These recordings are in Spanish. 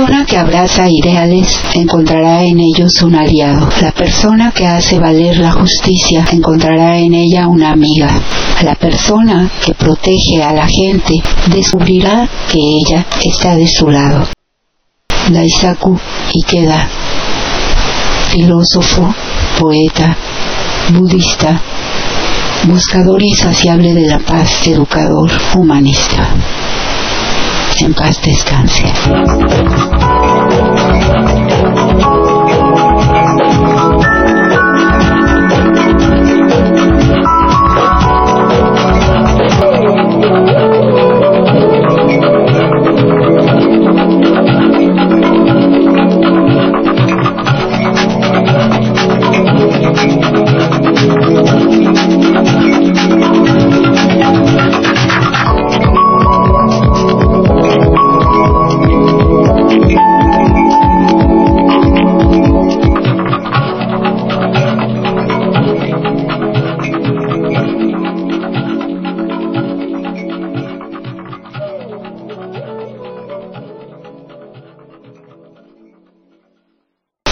persona que abraza ideales encontrará en ellos un aliado. La persona que hace valer la justicia encontrará en ella una amiga. La persona que protege a la gente descubrirá que ella está de su lado. Daisaku Ikeda, filósofo, poeta, budista, buscador insaciable de la paz, educador, humanista. En paz descanse.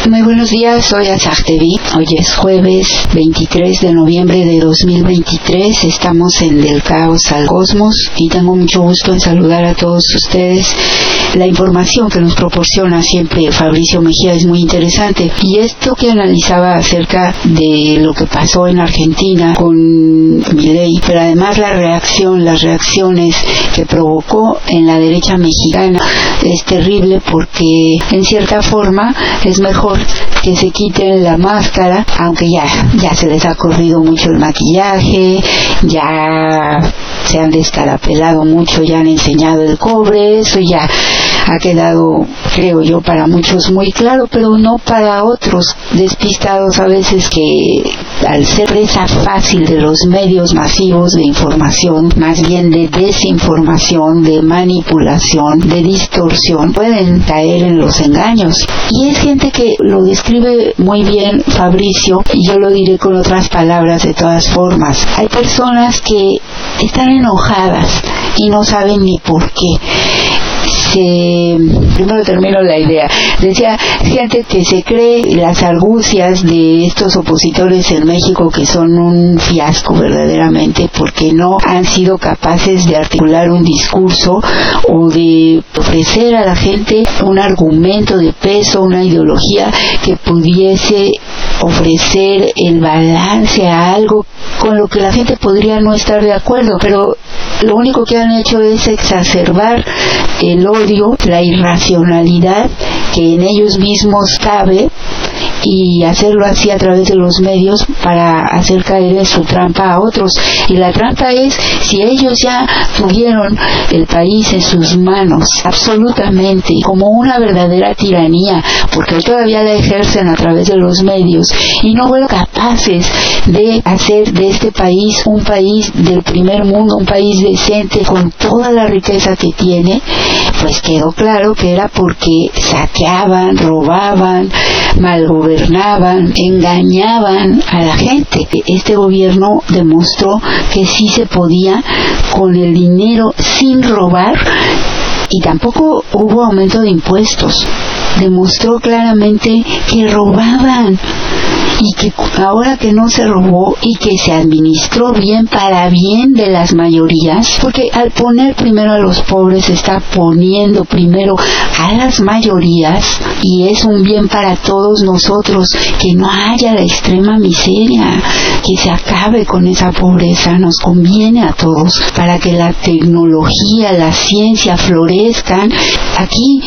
Muy buenos días, soy Azartevi. Hoy es jueves 23 de noviembre de 2023. Estamos en Del Caos al Cosmos y tengo mucho gusto en saludar a todos ustedes. La información que nos proporciona siempre Fabricio Mejía es muy interesante. Y esto que analizaba acerca de lo que pasó en Argentina con Milei, pero además la reacción, las reacciones que provocó en la derecha mexicana es terrible porque en cierta forma es mejor que se quiten la máscara, aunque ya, ya se les ha corrido mucho el maquillaje, ya se han descarapelado mucho, ya han enseñado el cobre, eso ya ha quedado, creo yo, para muchos muy claro, pero no para otros despistados a veces que al ser presa fácil de los medios masivos de información, más bien de desinformación, de manipulación, de distorsión, pueden caer en los engaños. Y es gente que lo describe muy bien Fabricio, y yo lo diré con otras palabras de todas formas. Hay personas que están enojadas y no saben ni por qué se primero termino la idea. Decía gente que se cree las argucias de estos opositores en México que son un fiasco verdaderamente porque no han sido capaces de articular un discurso o de ofrecer a la gente un argumento de peso una ideología que pudiese ofrecer el balance a algo con lo que la gente podría no estar de acuerdo, pero lo único que han hecho es exacerbar el odio, la irracionalidad que en ellos mismos cabe y hacerlo así a través de los medios para hacer caer en su trampa a otros. Y la trampa es si ellos ya tuvieron el país en sus manos, absolutamente, como una verdadera tiranía, porque todavía la ejercen a través de los medios y no fueron capaces de hacer de este país un país del primer mundo, un país decente con toda la riqueza que tiene, pues quedó claro que era porque saqueaban, robaban, malgobernaban, engañaban a la gente. Este gobierno demostró que sí se podía con el dinero sin robar y tampoco hubo aumento de impuestos. Demostró claramente que robaban y que ahora que no se robó y que se administró bien para bien de las mayorías, porque al poner primero a los pobres está poniendo primero a las mayorías y es un bien para todos nosotros que no haya la extrema miseria, que se acabe con esa pobreza, nos conviene a todos para que la tecnología, la ciencia florezcan. Aquí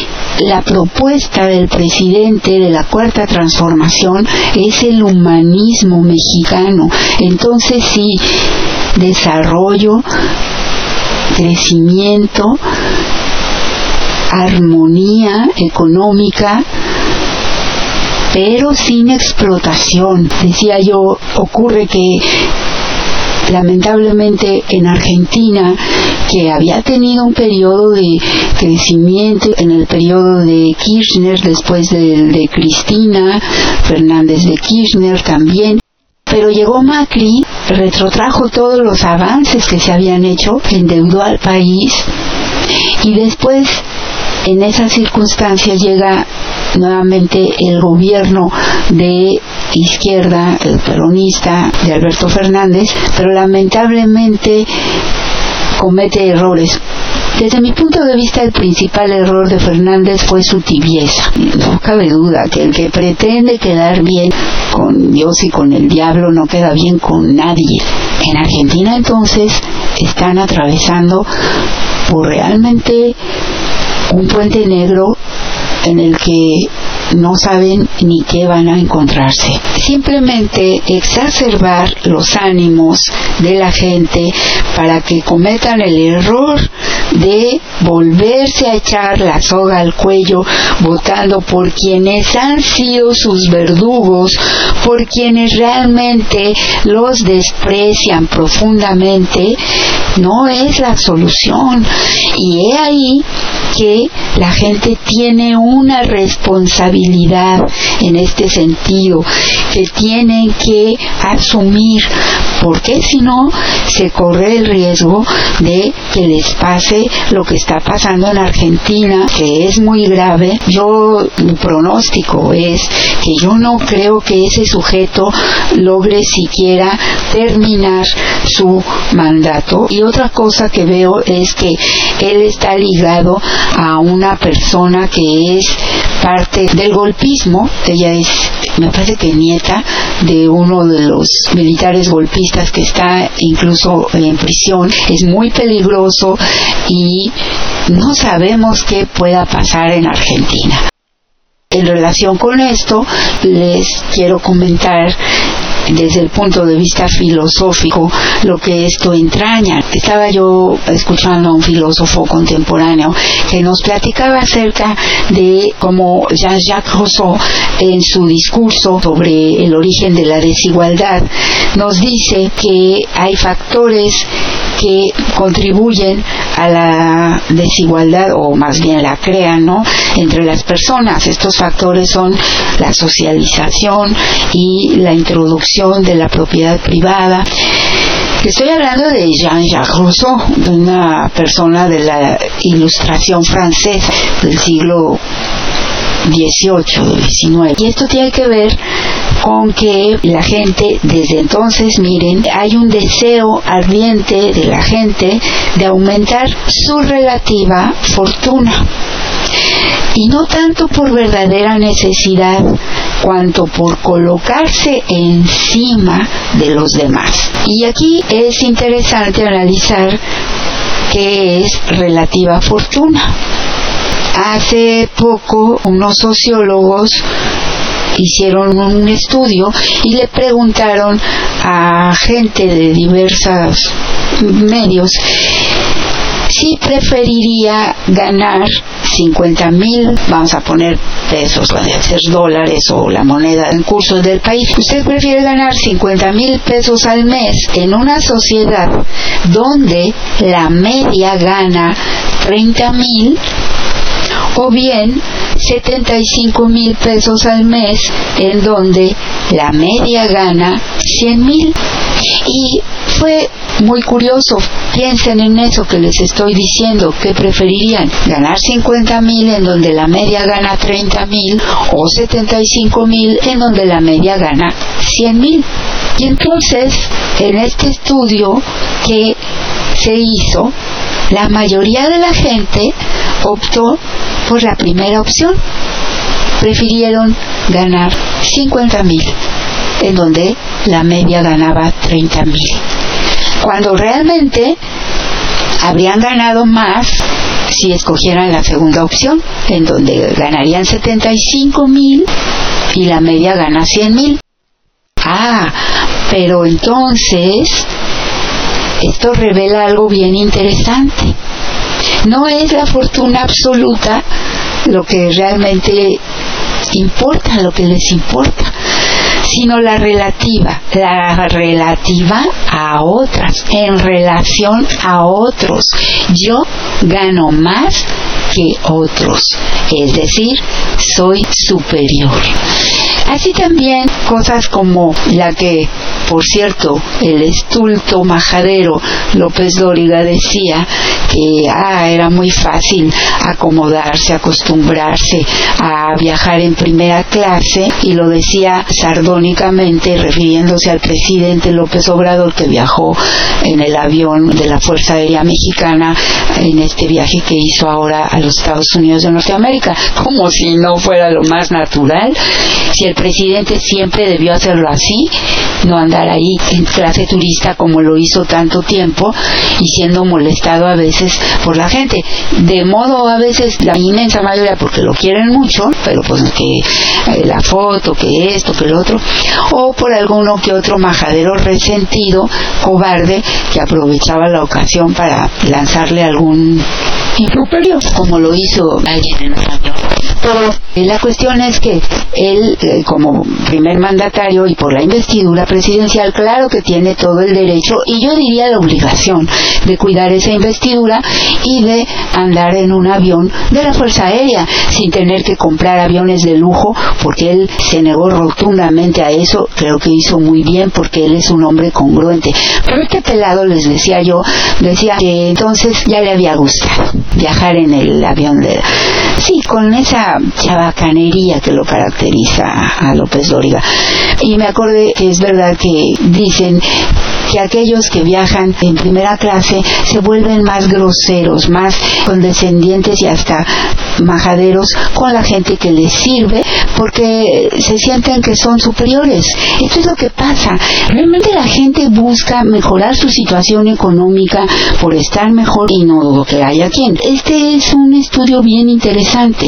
la propuesta del presidente de la cuarta transformación es el humanismo mexicano. Entonces sí, desarrollo, crecimiento, armonía económica, pero sin explotación. Decía yo, ocurre que lamentablemente en Argentina, que había tenido un periodo de crecimiento en el periodo de Kirchner, después de, de Cristina, Fernández de Kirchner también, pero llegó Macri, retrotrajo todos los avances que se habían hecho, endeudó al país y después en esas circunstancias llega nuevamente el gobierno de izquierda, el peronista de Alberto Fernández, pero lamentablemente comete errores. Desde mi punto de vista, el principal error de Fernández fue su tibieza. No cabe duda que el que pretende quedar bien con Dios y con el diablo no queda bien con nadie. En Argentina entonces están atravesando por realmente un puente negro en el que no saben ni qué van a encontrarse. Simplemente exacerbar los ánimos de la gente para que cometan el error de volverse a echar la soga al cuello votando por quienes han sido sus verdugos, por quienes realmente los desprecian profundamente, no es la solución. Y he ahí que la gente tiene una responsabilidad en este sentido, que tienen que asumir, porque si no se corre el riesgo de que les pase lo que está pasando en Argentina, que es muy grave. Yo, mi pronóstico es que yo no creo que ese sujeto logre siquiera terminar su mandato. Y otra cosa que veo es que él está ligado a una persona que es parte del golpismo, ella es, me parece que nieta de uno de los militares golpistas que está incluso en prisión, es muy peligroso y no sabemos qué pueda pasar en Argentina. En relación con esto, les quiero comentar desde el punto de vista filosófico lo que esto entraña. Estaba yo escuchando a un filósofo contemporáneo que nos platicaba acerca de cómo Jean-Jacques Rousseau en su discurso sobre el origen de la desigualdad nos dice que hay factores que contribuyen a la desigualdad o más bien la crean ¿no? entre las personas. Estos factores son la socialización y la introducción de la propiedad privada. Estoy hablando de Jean-Jacques Rousseau, de una persona de la ilustración francesa del siglo 18, 19. Y esto tiene que ver con que la gente desde entonces, miren, hay un deseo ardiente de la gente de aumentar su relativa fortuna. Y no tanto por verdadera necesidad, cuanto por colocarse encima de los demás. Y aquí es interesante analizar qué es relativa fortuna. Hace poco unos sociólogos hicieron un estudio y le preguntaron a gente de diversos medios si preferiría ganar 50 mil, vamos a poner pesos, pueden ser dólares o la moneda en curso del país. Usted prefiere ganar 50 mil pesos al mes en una sociedad donde la media gana 30 mil o bien 75 mil pesos al mes en donde la media gana 100 mil y fue muy curioso piensen en eso que les estoy diciendo que preferirían ganar 50 mil en donde la media gana 30 mil o 75 mil en donde la media gana 100 mil y entonces en este estudio que se hizo la mayoría de la gente optó por la primera opción. Prefirieron ganar 50 mil, en donde la media ganaba 30 mil. Cuando realmente habrían ganado más si escogieran la segunda opción, en donde ganarían 75 mil y la media gana 100 mil. Ah, pero entonces esto revela algo bien interesante. No es la fortuna absoluta lo que realmente importa, lo que les importa, sino la relativa, la relativa a otras, en relación a otros. Yo gano más que otros, es decir, soy superior. Así también cosas como la que, por cierto, el estulto majadero López Dóriga decía que ah, era muy fácil acomodarse, acostumbrarse a viajar en primera clase y lo decía sardónicamente refiriéndose al presidente López Obrador que viajó en el avión de la Fuerza Aérea Mexicana en este viaje que hizo ahora a los Estados Unidos de Norteamérica, como si no fuera lo más natural. El presidente siempre debió hacerlo así, no andar ahí en clase turista como lo hizo tanto tiempo y siendo molestado a veces por la gente. De modo a veces la inmensa mayoría porque lo quieren mucho, pero pues que eh, la foto, que esto, que lo otro, o por alguno que otro majadero resentido, cobarde, que aprovechaba la ocasión para lanzarle algún improperio, como lo hizo alguien en un avión. Pero eh, la cuestión es que él, eh, como primer mandatario y por la investidura presidencial, claro que tiene todo el derecho y yo diría la obligación de cuidar esa investidura y de andar en un avión de la Fuerza Aérea sin tener que comprar aviones de lujo porque él se negó rotundamente a eso. Creo que hizo muy bien porque él es un hombre congruente. Pero este pelado, les decía yo, decía que entonces ya le había gustado viajar en el avión de... Sí, con esa chabacanería que lo caracteriza a López Dóriga. Y me acordé que es verdad que dicen que aquellos que viajan en primera clase se vuelven más groseros, más condescendientes y hasta majaderos con la gente que les sirve porque se sienten que son superiores. Esto es lo que pasa. Realmente la gente busca mejorar su situación económica por estar mejor y no lo que haya quien. Este es un estudio bien interesante.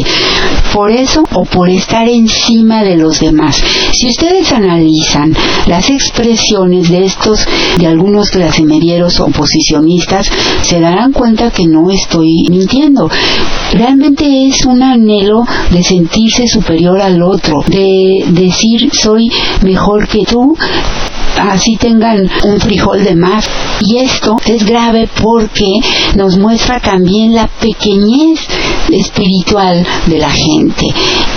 Por eso o por estar encima de los demás. Si ustedes analizan las expresiones de estos de algunos clasemedieros oposicionistas se darán cuenta que no estoy mintiendo. Realmente es un anhelo de sentirse superior al otro, de decir soy mejor que tú, así tengan un frijol de más. Y esto es grave porque nos muestra también la pequeñez espiritual de la gente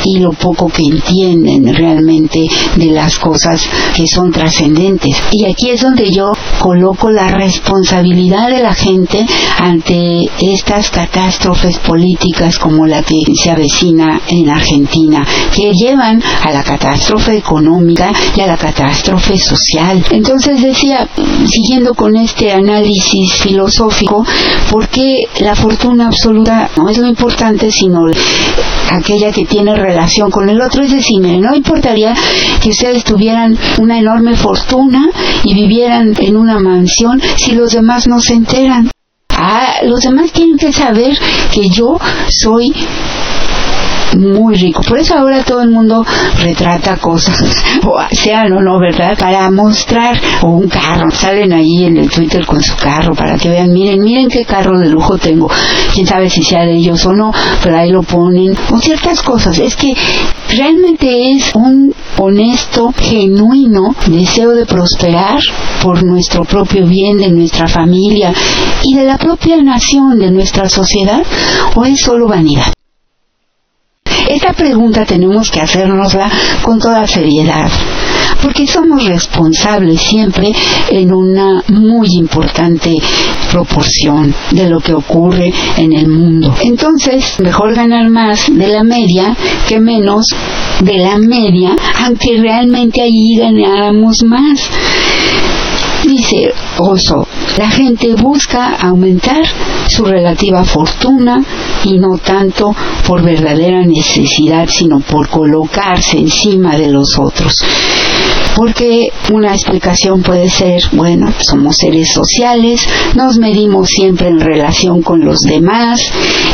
y lo poco que entienden realmente de las cosas que son trascendentes. Y aquí es donde yo coloco la responsabilidad de la gente ante estas catástrofes políticas como la que se avecina en Argentina, que llevan a la catástrofe económica y a la catástrofe social. Entonces decía, siguiendo con este análisis filosófico, ¿por qué la fortuna absoluta no es lo importante, sino aquella que tiene relación con el otro. Es decir, no importaría que ustedes tuvieran una enorme fortuna y vivieran en una mansión si los demás no se enteran. Ah, los demás tienen que saber que yo soy muy rico. Por eso ahora todo el mundo retrata cosas, o sean o no, ¿verdad? Para mostrar, o un carro, salen ahí en el Twitter con su carro para que vean, miren, miren qué carro de lujo tengo. Quién sabe si sea de ellos o no, pero ahí lo ponen, o ciertas cosas. Es que realmente es un honesto, genuino deseo de prosperar por nuestro propio bien, de nuestra familia y de la propia nación, de nuestra sociedad, o es solo vanidad. Esta pregunta tenemos que hacernosla con toda seriedad, porque somos responsables siempre en una muy importante proporción de lo que ocurre en el mundo. Entonces, mejor ganar más de la media que menos de la media, aunque realmente allí ganáramos más. Dice Oso, la gente busca aumentar su relativa fortuna y no tanto por verdadera necesidad, sino por colocarse encima de los otros porque una explicación puede ser, bueno, somos seres sociales, nos medimos siempre en relación con los demás,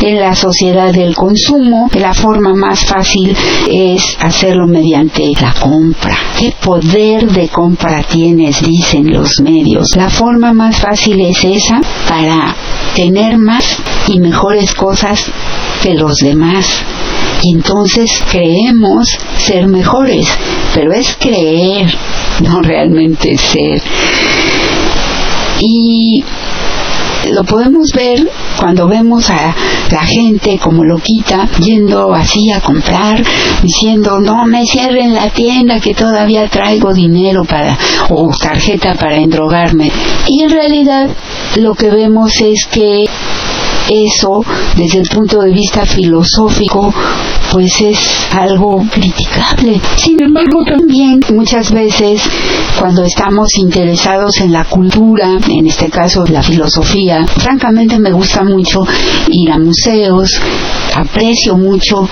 en la sociedad del consumo, la forma más fácil es hacerlo mediante la compra. ¿Qué poder de compra tienes? Dicen los medios. La forma más fácil es esa para tener más y mejores cosas que los demás y entonces creemos ser mejores, pero es creer, no realmente ser. Y lo podemos ver cuando vemos a la gente como loquita yendo así a comprar, diciendo no me cierren la tienda que todavía traigo dinero para o tarjeta para endrogarme. Y en realidad lo que vemos es que eso desde el punto de vista filosófico pues es algo criticable. Sin embargo, también muchas veces cuando estamos interesados en la cultura, en este caso la filosofía, francamente me gusta mucho ir a museos, aprecio mucho,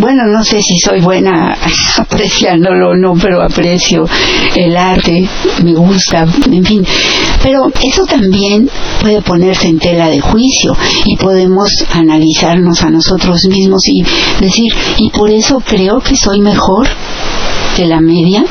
bueno, no sé si soy buena apreciándolo o no, pero aprecio el arte, me gusta, en fin. Pero eso también puede ponerse en tela de juicio y podemos analizarnos a nosotros mismos y decir, y por eso creo que soy mejor que la media.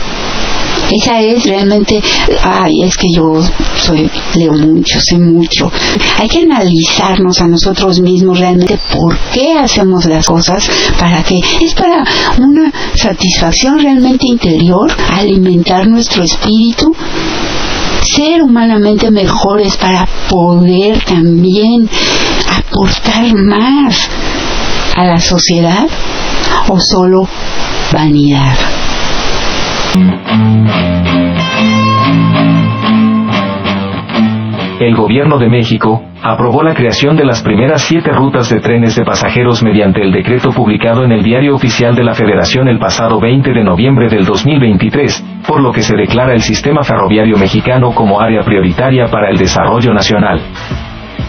Esa es realmente, ay, es que yo soy, leo mucho, sé mucho. Hay que analizarnos a nosotros mismos realmente por qué hacemos las cosas, para que es para una satisfacción realmente interior, alimentar nuestro espíritu ser humanamente mejores para poder también aportar más a la sociedad o solo vanidad. El gobierno de México aprobó la creación de las primeras siete rutas de trenes de pasajeros mediante el decreto publicado en el Diario Oficial de la Federación el pasado 20 de noviembre del 2023, por lo que se declara el sistema ferroviario mexicano como área prioritaria para el desarrollo nacional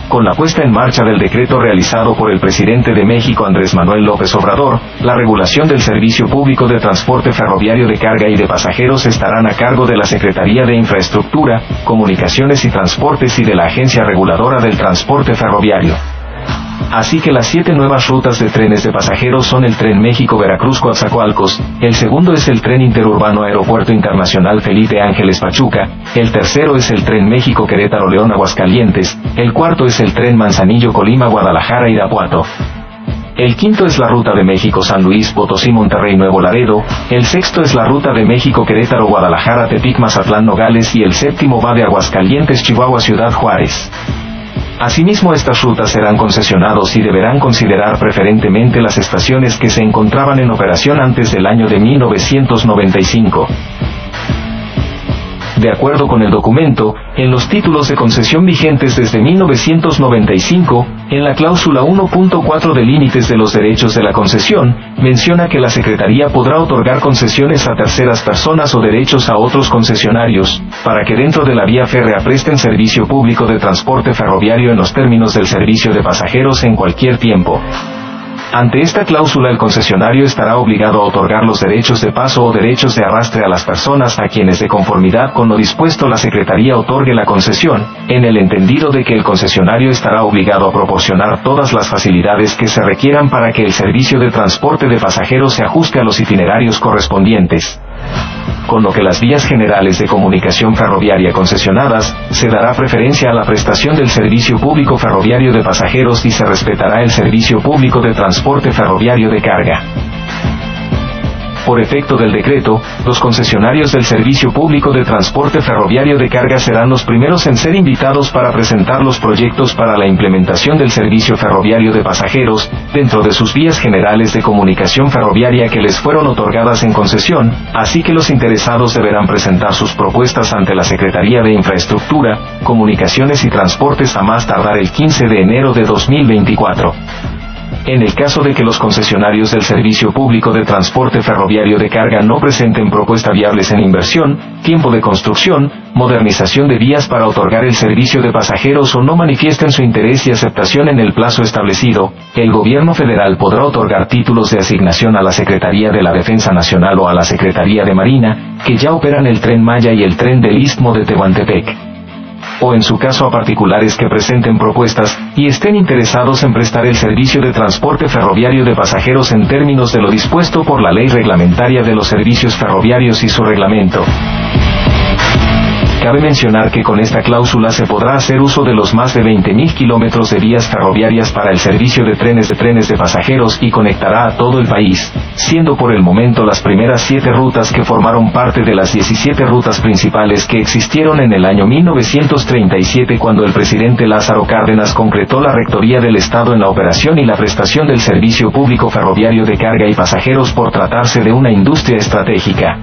con la puesta en marcha del decreto realizado por el presidente de México Andrés Manuel López Obrador, la regulación del servicio público de transporte ferroviario de carga y de pasajeros estarán a cargo de la Secretaría de Infraestructura, Comunicaciones y Transportes y de la Agencia Reguladora del Transporte Ferroviario. Así que las siete nuevas rutas de trenes de pasajeros son el tren México-Veracruz-Coatzacoalcos, el segundo es el tren interurbano Aeropuerto Internacional Felipe Ángeles Pachuca, el tercero es el tren México-Querétaro-León Aguascalientes, el cuarto es el tren Manzanillo-Colima-Guadalajara Irapuato. El quinto es la ruta de México San Luis Potosí Monterrey Nuevo Laredo, el sexto es la ruta de México Querétaro Guadalajara Tepic Mazatlán Nogales y el séptimo va de Aguascalientes Chihuahua Ciudad Juárez. Asimismo estas rutas serán concesionados y deberán considerar preferentemente las estaciones que se encontraban en operación antes del año de 1995. De acuerdo con el documento, en los títulos de concesión vigentes desde 1995, en la cláusula 1.4 de límites de los derechos de la concesión, menciona que la Secretaría podrá otorgar concesiones a terceras personas o derechos a otros concesionarios, para que dentro de la vía férrea presten servicio público de transporte ferroviario en los términos del servicio de pasajeros en cualquier tiempo. Ante esta cláusula el concesionario estará obligado a otorgar los derechos de paso o derechos de arrastre a las personas a quienes de conformidad con lo dispuesto la Secretaría otorgue la concesión, en el entendido de que el concesionario estará obligado a proporcionar todas las facilidades que se requieran para que el servicio de transporte de pasajeros se ajuste a los itinerarios correspondientes con lo que las vías generales de comunicación ferroviaria concesionadas, se dará preferencia a la prestación del servicio público ferroviario de pasajeros y se respetará el servicio público de transporte ferroviario de carga. Por efecto del decreto, los concesionarios del Servicio Público de Transporte Ferroviario de Carga serán los primeros en ser invitados para presentar los proyectos para la implementación del servicio ferroviario de pasajeros, dentro de sus vías generales de comunicación ferroviaria que les fueron otorgadas en concesión, así que los interesados deberán presentar sus propuestas ante la Secretaría de Infraestructura, Comunicaciones y Transportes a más tardar el 15 de enero de 2024. En el caso de que los concesionarios del Servicio Público de Transporte Ferroviario de Carga no presenten propuestas viables en inversión, tiempo de construcción, modernización de vías para otorgar el servicio de pasajeros o no manifiesten su interés y aceptación en el plazo establecido, el gobierno federal podrá otorgar títulos de asignación a la Secretaría de la Defensa Nacional o a la Secretaría de Marina, que ya operan el tren Maya y el tren del Istmo de Tehuantepec o en su caso a particulares que presenten propuestas y estén interesados en prestar el servicio de transporte ferroviario de pasajeros en términos de lo dispuesto por la ley reglamentaria de los servicios ferroviarios y su reglamento. Cabe mencionar que con esta cláusula se podrá hacer uso de los más de 20.000 kilómetros de vías ferroviarias para el servicio de trenes de trenes de pasajeros y conectará a todo el país, siendo por el momento las primeras siete rutas que formaron parte de las 17 rutas principales que existieron en el año 1937 cuando el presidente Lázaro Cárdenas concretó la Rectoría del Estado en la operación y la prestación del servicio público ferroviario de carga y pasajeros por tratarse de una industria estratégica.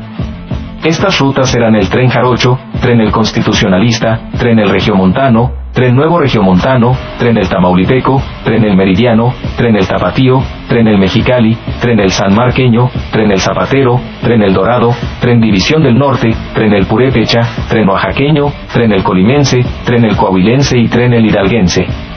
Estas rutas eran el tren Jarocho, tren el Constitucionalista, tren el Regiomontano, tren Nuevo Regiomontano, tren el Tamaulipeco, tren el Meridiano, tren el Tapatío, tren el Mexicali, tren el San Marqueño, tren el Zapatero, tren el Dorado, tren División del Norte, tren el Purépecha, tren Oaxaqueño, tren el Colimense, tren el Coahuilense y tren el Hidalguense.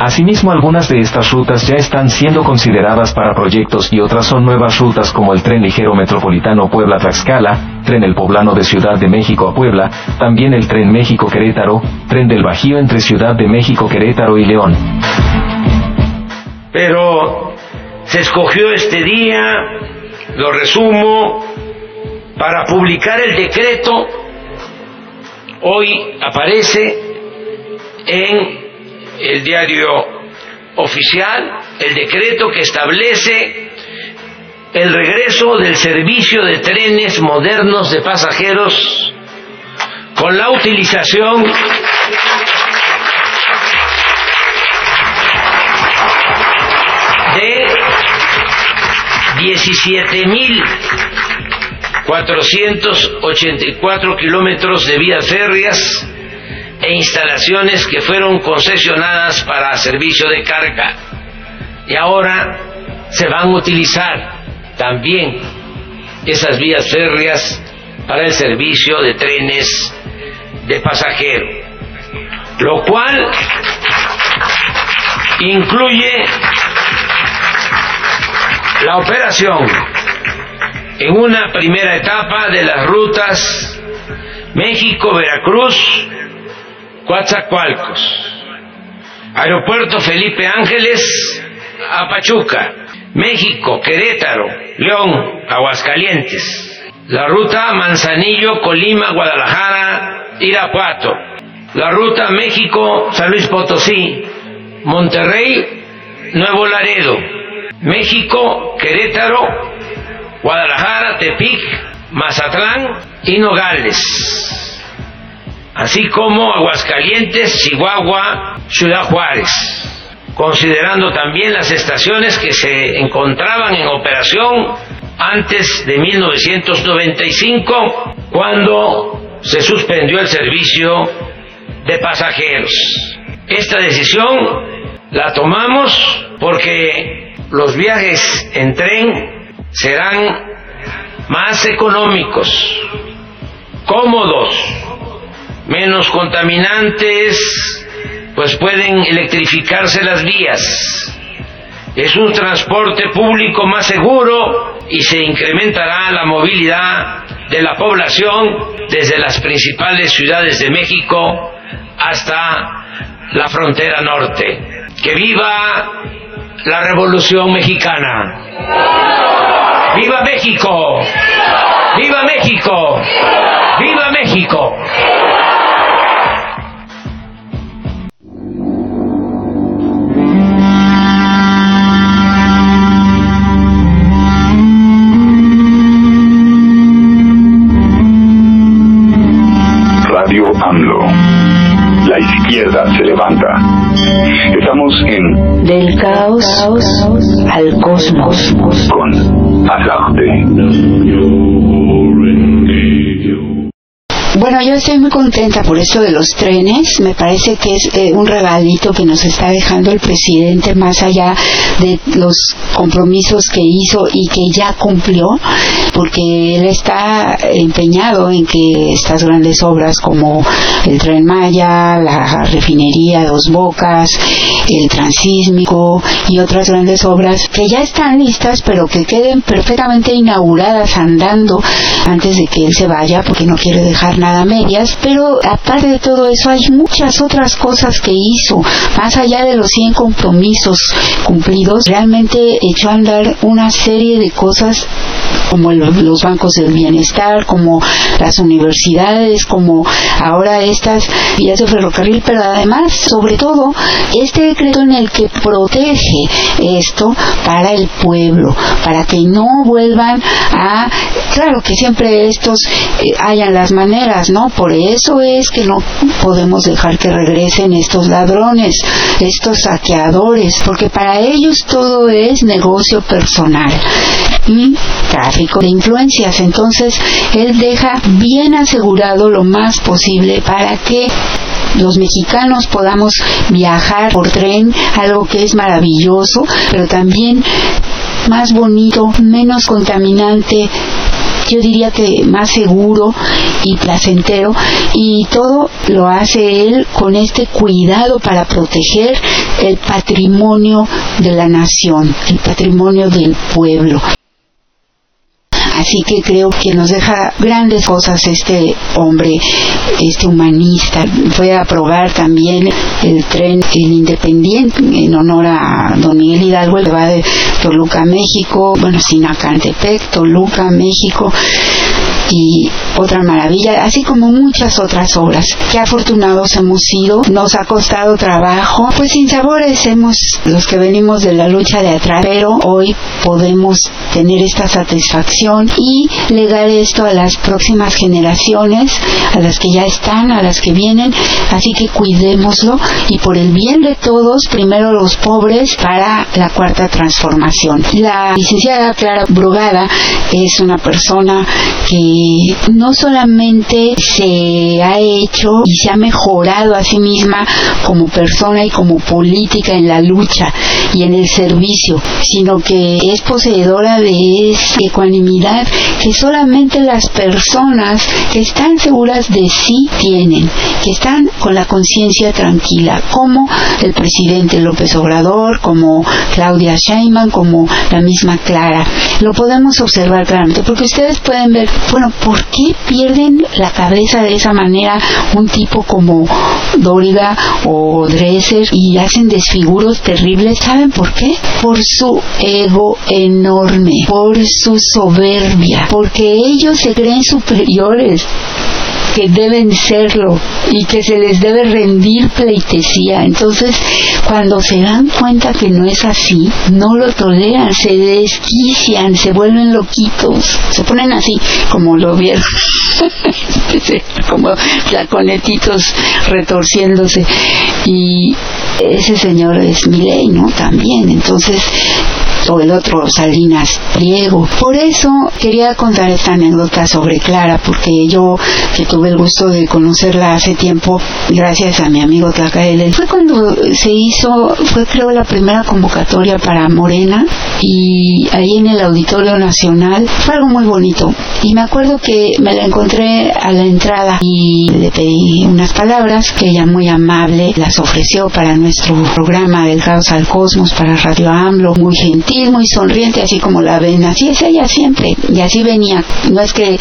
Asimismo, algunas de estas rutas ya están siendo consideradas para proyectos y otras son nuevas rutas como el tren ligero metropolitano Puebla-Tlaxcala, tren el poblano de Ciudad de México a Puebla, también el tren México-Querétaro, tren del Bajío entre Ciudad de México, Querétaro y León. Pero se escogió este día, lo resumo, para publicar el decreto. Hoy aparece en el diario oficial el decreto que establece el regreso del servicio de trenes modernos de pasajeros con la utilización de 17.484 kilómetros de vías férreas e instalaciones que fueron concesionadas para servicio de carga. Y ahora se van a utilizar también esas vías férreas para el servicio de trenes de pasajero, lo cual incluye la operación en una primera etapa de las rutas México-Veracruz, Coatzacoalcos, Aeropuerto Felipe Ángeles, a Pachuca, México, Querétaro, León, Aguascalientes, la ruta Manzanillo, Colima, Guadalajara, Irapuato, la ruta México, San Luis Potosí, Monterrey, Nuevo Laredo, México, Querétaro, Guadalajara, Tepic, Mazatlán y Nogales así como Aguascalientes, Chihuahua, Ciudad Juárez, considerando también las estaciones que se encontraban en operación antes de 1995, cuando se suspendió el servicio de pasajeros. Esta decisión la tomamos porque los viajes en tren serán más económicos, cómodos, menos contaminantes, pues pueden electrificarse las vías Es un transporte público más seguro y se incrementará la movilidad de la población desde las principales ciudades de México hasta la frontera norte. ¡Que viva la Revolución Mexicana! ¡Viva México! ¡Viva México! ¡Viva México! La izquierda se levanta. Estamos en Del caos, al cosmos. con Azarte. Bueno, yo estoy muy contenta por esto de los trenes. Me parece que es eh, un regalito que nos está dejando el presidente más allá de los compromisos que hizo y que ya cumplió, porque él está empeñado en que estas grandes obras como el tren Maya, la refinería Dos Bocas, el transísmico y otras grandes obras que ya están listas, pero que queden perfectamente inauguradas andando antes de que él se vaya, porque no quiere dejar nada a medias, pero aparte de todo eso hay muchas otras cosas que hizo, más allá de los 100 compromisos cumplidos, realmente echó a andar una serie de cosas como los bancos del bienestar, como las universidades, como ahora estas vías de ferrocarril, pero además, sobre todo, este decreto en el que protege esto para el pueblo, para que no vuelvan a, claro que siempre estos eh, hayan las maneras, ¿no? Por eso es que no podemos dejar que regresen estos ladrones, estos saqueadores, porque para ellos todo es negocio personal y tráfico de influencias. Entonces, él deja bien asegurado lo más posible para que los mexicanos podamos viajar por tren, algo que es maravilloso, pero también más bonito, menos contaminante, yo diría que más seguro y placentero y todo lo hace él con este cuidado para proteger el patrimonio de la nación, el patrimonio del pueblo. Así que creo que nos deja grandes cosas este hombre, este humanista. Fue a aprobar también el tren El Independiente en honor a don Miguel Hidalgo, que va de Toluca, México, bueno, Sinacantepec, Toluca, México y otra maravilla, así como muchas otras obras. Qué afortunados hemos sido, nos ha costado trabajo, pues sin sabores hemos los que venimos de la lucha de atrás, pero hoy podemos tener esta satisfacción y legar esto a las próximas generaciones, a las que ya están, a las que vienen, así que cuidémoslo y por el bien de todos, primero los pobres para la cuarta transformación. La licenciada Clara Brugada es una persona que no solamente se ha hecho y se ha mejorado a sí misma como persona y como política en la lucha y en el servicio, sino que es poseedora de esa ecuanimidad que solamente las personas que están seguras de sí tienen, que están con la conciencia tranquila, como el presidente López Obrador, como Claudia Sheinbaum, como la misma Clara. Lo podemos observar claramente, porque ustedes pueden ver, bueno, ¿por qué pierden la cabeza de esa manera un tipo como Dóriga o Dresser y hacen desfiguros terribles? ¿Saben por qué? Por su ego enorme, por su soberbia, porque ellos se creen superiores que deben serlo y que se les debe rendir pleitesía. Entonces, cuando se dan cuenta que no es así, no lo toleran, se desquician, se vuelven loquitos, se ponen así, como lo vieron, como flaconetitos retorciéndose. Y ese señor es Milei, ¿no? También. Entonces, o el otro Salinas Pliego. Por eso quería contar esta anécdota sobre Clara, porque yo que tuve el gusto de conocerla hace tiempo, gracias a mi amigo Tlacaele, fue cuando se hizo, fue creo la primera convocatoria para Morena y ahí en el Auditorio Nacional fue algo muy bonito. Y me acuerdo que me la encontré a la entrada y le pedí unas palabras que ella muy amable las ofreció para nuestro programa del caos al cosmos para Radio AMLO, muy gentil, muy sonriente, así como la ven, así es ella siempre, y así venía, no es que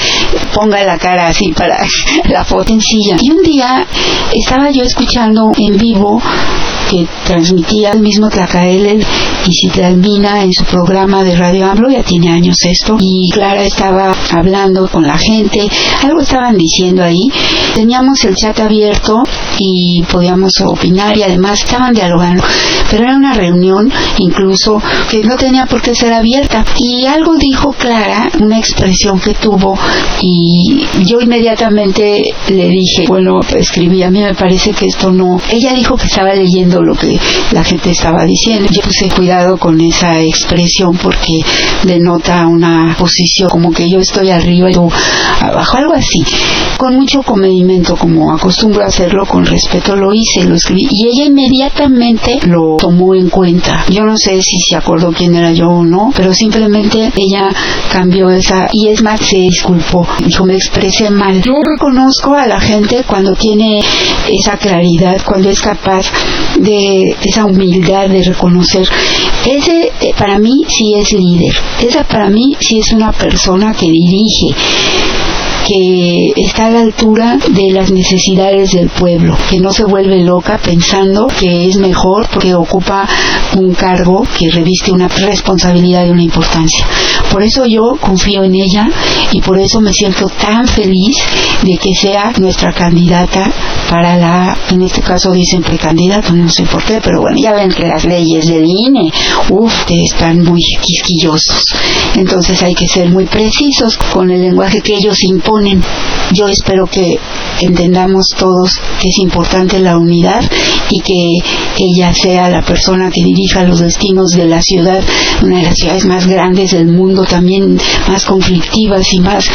ponga la cara así para la foto sencilla. Y un día estaba yo escuchando en vivo que transmitía el mismo Tlacael y Citralmina en su programa de Radio AMLO, ya tiene años esto, y Clara estaba hablando con la gente, algo estaban diciendo ahí, teníamos el chat abierto y podíamos opinar y además estaban dialogando, pero era una reunión incluso que no tenía por qué ser abierta. Y algo dijo Clara, una expresión que tuvo y yo inmediatamente le dije, bueno, escribí, a mí me parece que esto no, ella dijo que estaba leyendo lo que la gente estaba diciendo, yo puse cuidado con esa expresión porque denota una posición como que yo estoy arriba y tú abajo, algo así, con mucho comedimento como acostumbro a hacerlo con respeto lo hice, lo escribí y ella inmediatamente lo tomó en cuenta. Yo no sé si se acordó quién era yo o no, pero simplemente ella cambió esa y es más se disculpó, dijo me expresé mal. Yo reconozco a la gente cuando tiene esa claridad, cuando es capaz de esa humildad de reconocer. Ese eh, para mí sí es líder. Esa para mí sí es una persona que dirige que está a la altura de las necesidades del pueblo, que no se vuelve loca pensando que es mejor porque ocupa un cargo que reviste una responsabilidad y una importancia. Por eso yo confío en ella y por eso me siento tan feliz de que sea nuestra candidata para la, en este caso dicen precandidato, no sé por qué, pero bueno, ya ven que las leyes del INE, uff, están muy quisquillosos. Entonces hay que ser muy precisos con el lenguaje que ellos imponen. Kunin. Yo espero que entendamos todos que es importante la unidad y que ella sea la persona que dirija los destinos de la ciudad, una de las ciudades más grandes del mundo, también más conflictivas y más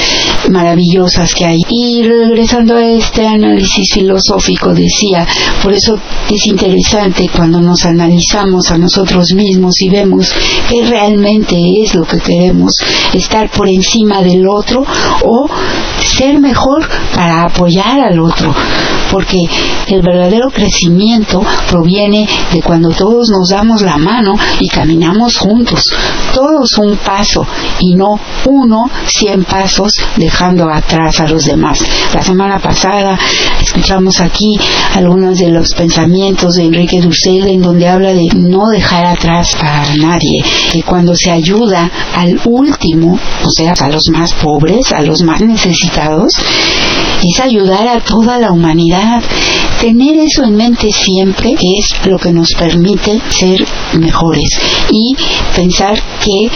maravillosas que hay. Y regresando a este análisis filosófico, decía, por eso es interesante cuando nos analizamos a nosotros mismos y vemos qué realmente es lo que queremos, estar por encima del otro o ser mejor para apoyar al otro, porque el verdadero crecimiento proviene de cuando todos nos damos la mano y caminamos juntos, todos un paso y no uno cien pasos dejando atrás a los demás. La semana pasada escuchamos aquí algunos de los pensamientos de Enrique Dussel en donde habla de no dejar atrás a nadie, que cuando se ayuda al último, o sea, a los más pobres, a los más necesitados, es ayudar a toda la humanidad. Tener eso en mente siempre es lo que nos permite ser mejores y pensar que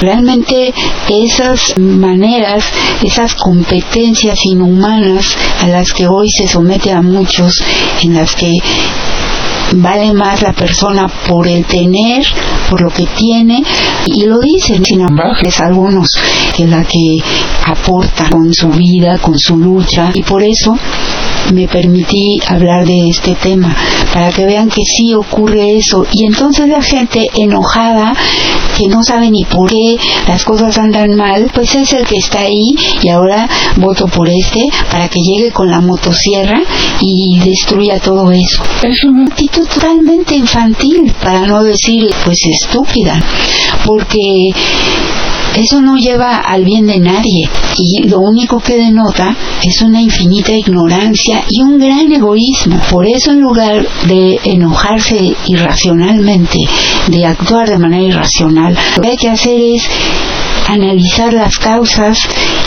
realmente esas maneras, esas competencias inhumanas a las que hoy se somete a muchos, en las que vale más la persona por el tener, por lo que tiene, y lo dicen sin es algunos, que la que aporta con su vida, con su lucha, y por eso me permití hablar de este tema, para que vean que sí ocurre eso. Y entonces la gente enojada, que no sabe ni por qué las cosas andan mal, pues es el que está ahí y ahora voto por este para que llegue con la motosierra y destruya todo eso. Es una actitud totalmente infantil, para no decir pues estúpida, porque eso no lleva al bien de nadie y lo único que denota es una infinita ignorancia y un gran egoísmo. Por eso en lugar de enojarse irracionalmente, de actuar de manera irracional, lo que hay que hacer es analizar las causas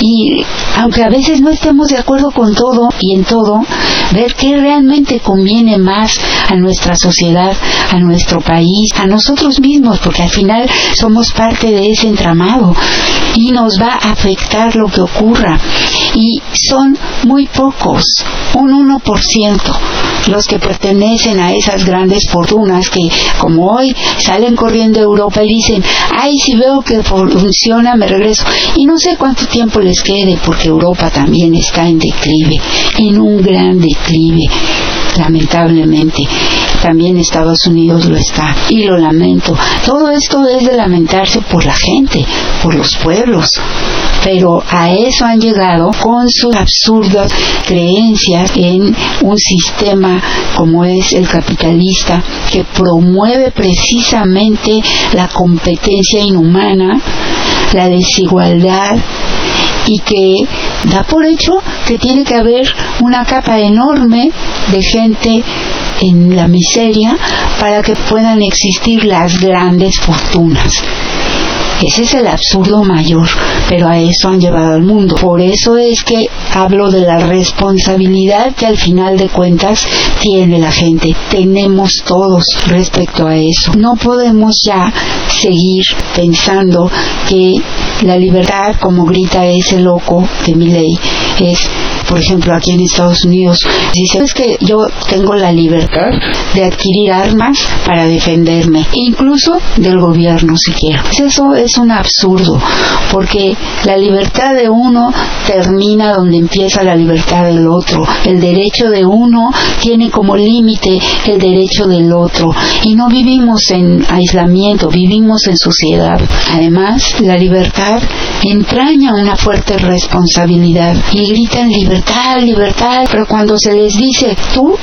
y aunque a veces no estemos de acuerdo con todo y en todo, ver qué realmente conviene más a nuestra sociedad, a nuestro país, a nosotros mismos, porque al final somos parte de ese entramado y nos va a afectar lo que ocurra. Y son muy pocos, un 1%, los que pertenecen a esas grandes fortunas que como hoy salen corriendo a Europa y dicen, ay, si veo que funciona, me regreso. Y no sé cuánto tiempo les quede porque Europa también está en declive, en un gran declive lamentablemente. También Estados Unidos lo está y lo lamento. Todo esto es de lamentarse por la gente, por los pueblos. Pero a eso han llegado con sus absurdas creencias en un sistema como es el capitalista que promueve precisamente la competencia inhumana, la desigualdad, y que da por hecho que tiene que haber una capa enorme de gente en la miseria para que puedan existir las grandes fortunas. Ese es el absurdo mayor, pero a eso han llevado al mundo. Por eso es que hablo de la responsabilidad que al final de cuentas tiene la gente. Tenemos todos respecto a eso. No podemos ya seguir pensando que la libertad, como grita ese loco de mi ley, es por ejemplo, aquí en Estados Unidos, dice, es que yo tengo la libertad de adquirir armas para defenderme, incluso del gobierno si quiero. Pues eso es un absurdo, porque la libertad de uno termina donde empieza la libertad del otro. El derecho de uno tiene como límite el derecho del otro. Y no vivimos en aislamiento, vivimos en sociedad. Además, la libertad entraña una fuerte responsabilidad y gritan libertad libertad, pero cuando se les dice tú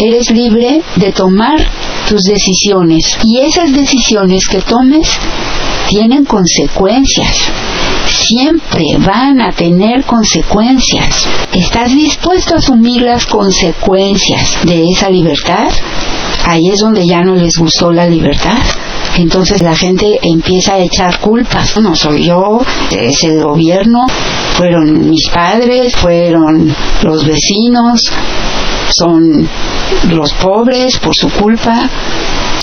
eres libre de tomar tus decisiones y esas decisiones que tomes tienen consecuencias. Siempre van a tener consecuencias. ¿Estás dispuesto a asumir las consecuencias de esa libertad? Ahí es donde ya no les gustó la libertad. Entonces la gente empieza a echar culpas. No soy yo, es el gobierno, fueron mis padres, fueron los vecinos, son los pobres por su culpa.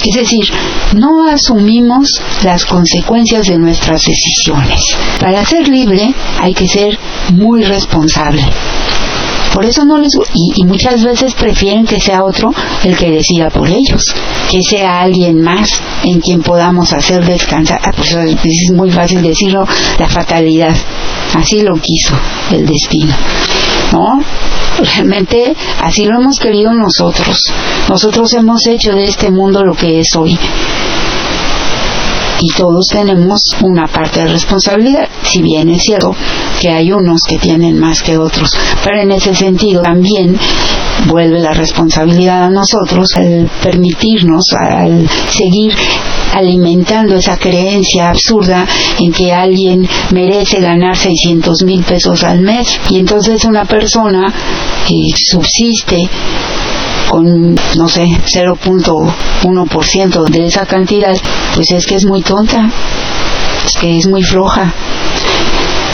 Es decir, no asumimos las consecuencias de nuestras decisiones. Para ser libre hay que ser muy responsable. Por eso no les y, muchas veces prefieren que sea otro el que decida por ellos, que sea alguien más en quien podamos hacer descansar. Ah, pues es muy fácil decirlo, la fatalidad. Así lo quiso el destino. ¿No? Realmente así lo hemos querido nosotros. Nosotros hemos hecho de este mundo lo que es hoy y todos tenemos una parte de responsabilidad, si bien es cierto que hay unos que tienen más que otros, pero en ese sentido también vuelve la responsabilidad a nosotros al permitirnos, al seguir alimentando esa creencia absurda en que alguien merece ganar 600 mil pesos al mes. Y entonces una persona que subsiste con, no sé, 0.1% de esa cantidad, pues es que es muy tonta, es que es muy floja.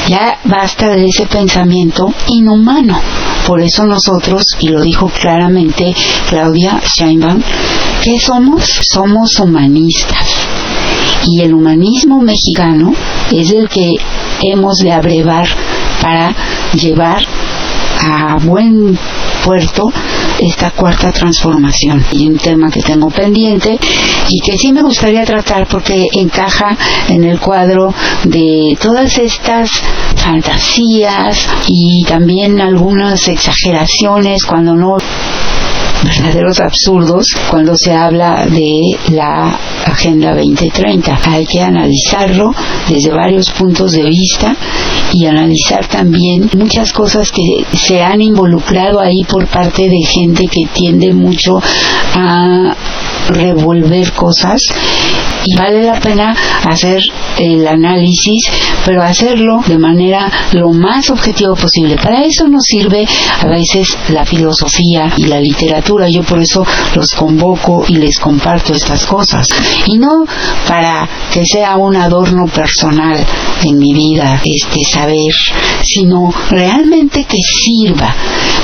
Ya basta de ese pensamiento inhumano. Por eso nosotros, y lo dijo claramente Claudia Scheinbaum, ¿qué somos? Somos humanistas. Y el humanismo mexicano es el que hemos de abrevar para llevar a buen puerto esta cuarta transformación. Y un tema que tengo pendiente y que sí me gustaría tratar porque encaja en el cuadro de todas estas fantasías y también algunas exageraciones cuando no verdaderos absurdos cuando se habla de la Agenda 2030. Hay que analizarlo desde varios puntos de vista y analizar también muchas cosas que se han involucrado ahí por parte de gente que tiende mucho a revolver cosas y vale la pena hacer el análisis, pero hacerlo de manera lo más objetivo posible. Para eso nos sirve a veces la filosofía y la literatura. Yo por eso los convoco y les comparto estas cosas. Y no para que sea un adorno personal en mi vida, este saber, sino realmente que sirva.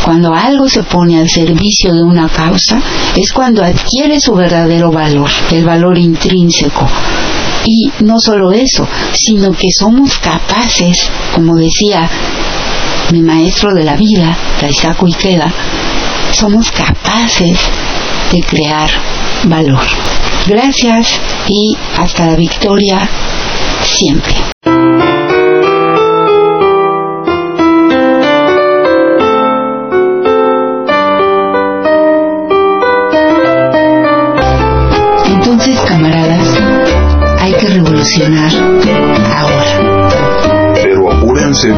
Cuando algo se pone al servicio de una causa, es cuando adquiere su verdadero valor, el valor intrínseco. Y no solo eso, sino que somos capaces, como decía mi maestro de la vida, Taisaku Ikeda, somos capaces de crear valor. Gracias y hasta la victoria siempre. Revolucionar ahora. Pero apúrense